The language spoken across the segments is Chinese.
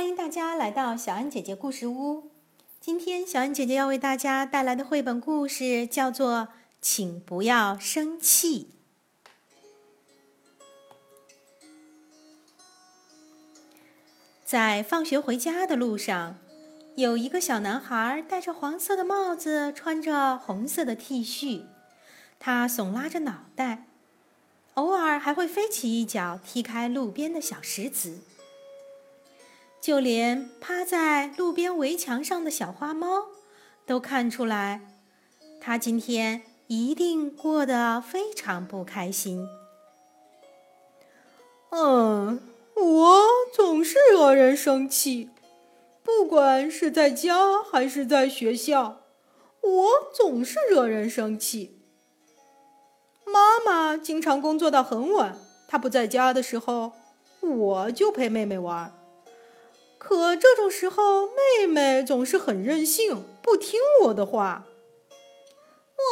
欢迎大家来到小安姐姐故事屋。今天小安姐姐要为大家带来的绘本故事叫做《请不要生气》。在放学回家的路上，有一个小男孩戴着黄色的帽子，穿着红色的 T 恤，他耸拉着脑袋，偶尔还会飞起一脚踢开路边的小石子。就连趴在路边围墙上的小花猫，都看出来，他今天一定过得非常不开心。嗯，我总是惹人生气，不管是在家还是在学校，我总是惹人生气。妈妈经常工作到很晚，她不在家的时候，我就陪妹妹玩。可这种时候，妹妹总是很任性，不听我的话。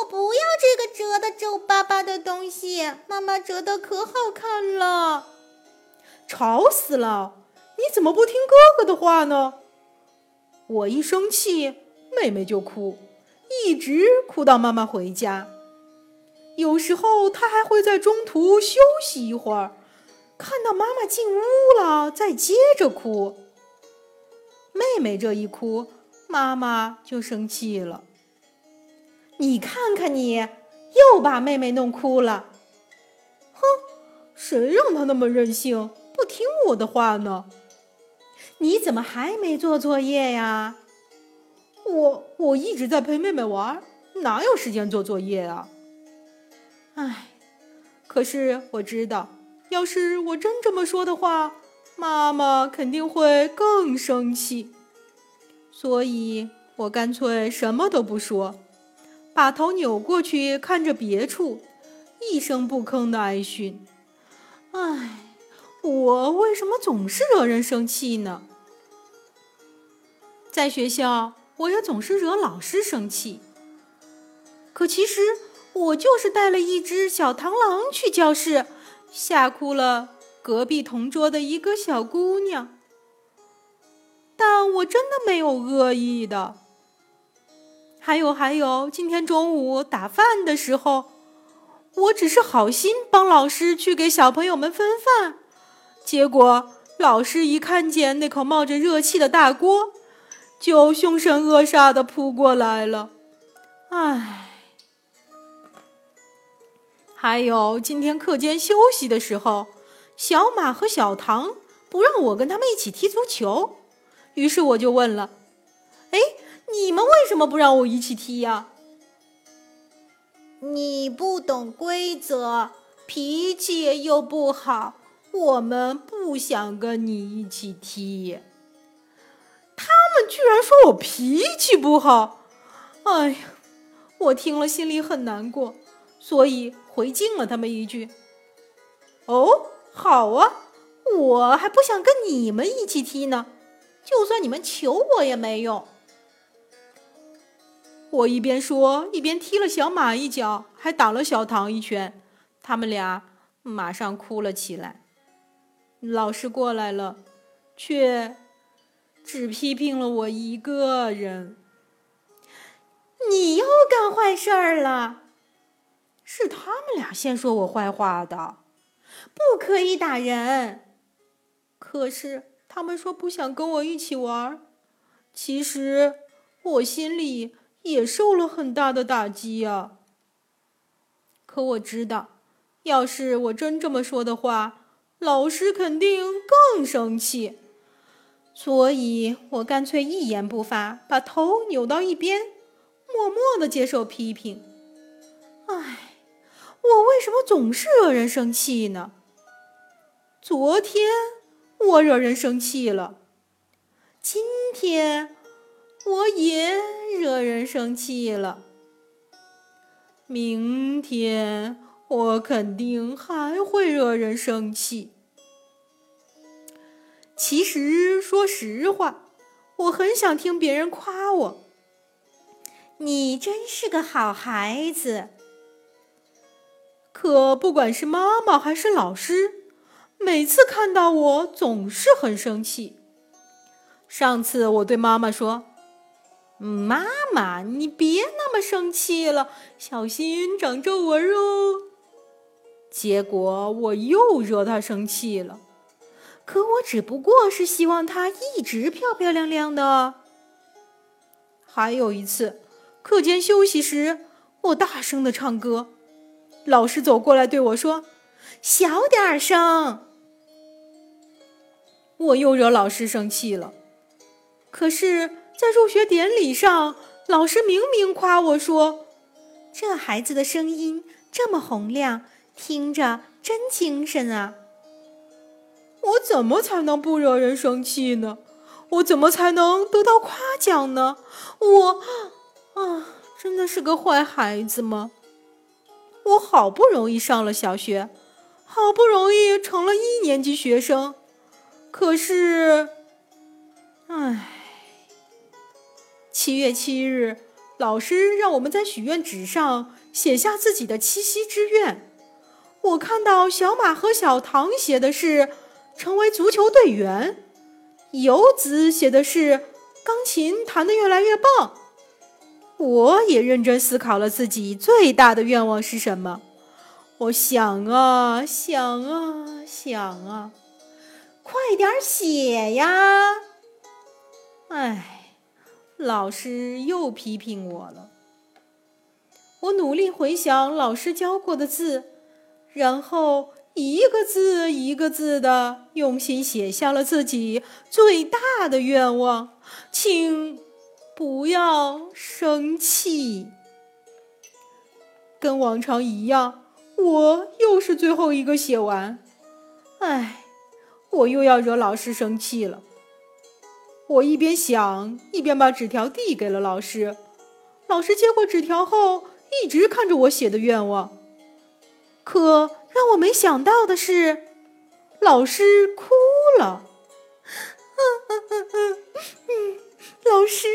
我不要这个折的皱巴巴的东西，妈妈折的可好看了。吵死了！你怎么不听哥哥的话呢？我一生气，妹妹就哭，一直哭到妈妈回家。有时候她还会在中途休息一会儿，看到妈妈进屋了，再接着哭。妹妹这一哭，妈妈就生气了。你看看你，又把妹妹弄哭了。哼，谁让她那么任性，不听我的话呢？你怎么还没做作业呀？我我一直在陪妹妹玩，哪有时间做作业啊？唉，可是我知道，要是我真这么说的话。妈妈肯定会更生气，所以我干脆什么都不说，把头扭过去看着别处，一声不吭的挨训。唉，我为什么总是惹人生气呢？在学校，我也总是惹老师生气。可其实我就是带了一只小螳螂去教室，吓哭了。隔壁同桌的一个小姑娘，但我真的没有恶意的。还有还有，今天中午打饭的时候，我只是好心帮老师去给小朋友们分饭，结果老师一看见那口冒着热气的大锅，就凶神恶煞的扑过来了。唉，还有今天课间休息的时候。小马和小唐不让我跟他们一起踢足球，于是我就问了：“哎，你们为什么不让我一起踢呀？”“你不懂规则，脾气又不好，我们不想跟你一起踢。”他们居然说我脾气不好，哎呀，我听了心里很难过，所以回敬了他们一句：“哦。”好啊，我还不想跟你们一起踢呢。就算你们求我也没用。我一边说，一边踢了小马一脚，还打了小唐一拳。他们俩马上哭了起来。老师过来了，却只批评了我一个人。你又干坏事儿了？是他们俩先说我坏话的。不可以打人，可是他们说不想跟我一起玩。其实我心里也受了很大的打击呀。可我知道，要是我真这么说的话，老师肯定更生气。所以我干脆一言不发，把头扭到一边，默默的接受批评。唉，我为什么总是惹人生气呢？昨天我惹人生气了，今天我也惹人生气了，明天我肯定还会惹人生气。其实，说实话，我很想听别人夸我。你真是个好孩子。可不管是妈妈还是老师。每次看到我，总是很生气。上次我对妈妈说：“妈妈，你别那么生气了，小心长皱纹哦。”结果我又惹她生气了。可我只不过是希望她一直漂漂亮亮的。还有一次，课间休息时，我大声的唱歌，老师走过来对我说：“小点声。”我又惹老师生气了。可是，在入学典礼上，老师明明夸我说：“这孩子的声音这么洪亮，听着真精神啊！”我怎么才能不惹人生气呢？我怎么才能得到夸奖呢？我啊，真的是个坏孩子吗？我好不容易上了小学，好不容易成了一年级学生，可是，唉。七月七日，老师让我们在许愿纸上写下自己的七夕之愿。我看到小马和小唐写的是成为足球队员，游子写的是钢琴弹得越来越棒。我也认真思考了自己最大的愿望是什么。我想啊想啊想啊，快点写呀！唉。老师又批评我了。我努力回想老师教过的字，然后一个字一个字的用心写下了自己最大的愿望，请不要生气。跟往常一样，我又是最后一个写完。唉，我又要惹老师生气了。我一边想，一边把纸条递给了老师。老师接过纸条后，一直看着我写的愿望。可让我没想到的是，老师哭了。老师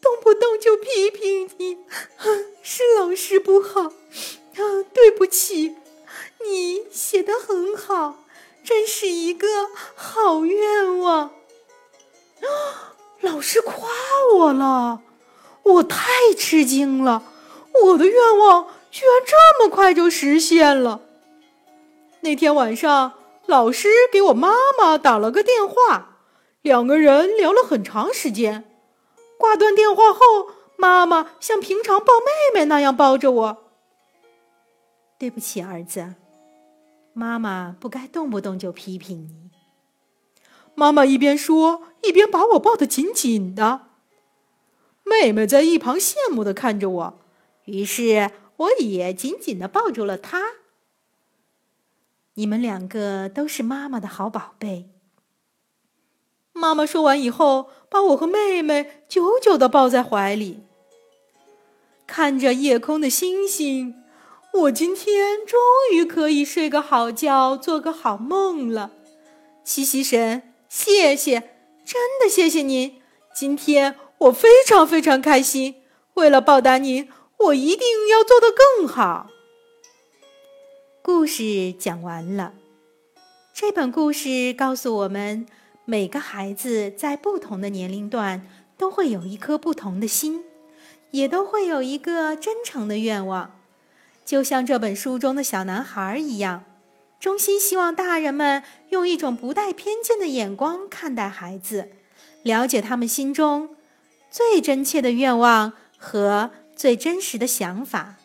动不动就批评你，是老师不好。对不起，你写的很好，真是一个好愿望。啊 老师夸我了，我太吃惊了。我的愿望居然这么快就实现了。那天晚上，老师给我妈妈打了个电话，两个人聊了很长时间。挂断电话后，妈妈像平常抱妹妹那样抱着我。对不起，儿子，妈妈不该动不动就批评你。妈妈一边说，一边把我抱得紧紧的。妹妹在一旁羡慕的看着我，于是我也紧紧的抱住了她。你们两个都是妈妈的好宝贝。妈妈说完以后，把我和妹妹久久的抱在怀里。看着夜空的星星，我今天终于可以睡个好觉，做个好梦了。七夕神。谢谢，真的谢谢您。今天我非常非常开心。为了报答您，我一定要做得更好。故事讲完了。这本故事告诉我们，每个孩子在不同的年龄段都会有一颗不同的心，也都会有一个真诚的愿望，就像这本书中的小男孩一样。衷心希望大人们用一种不带偏见的眼光看待孩子，了解他们心中最真切的愿望和最真实的想法。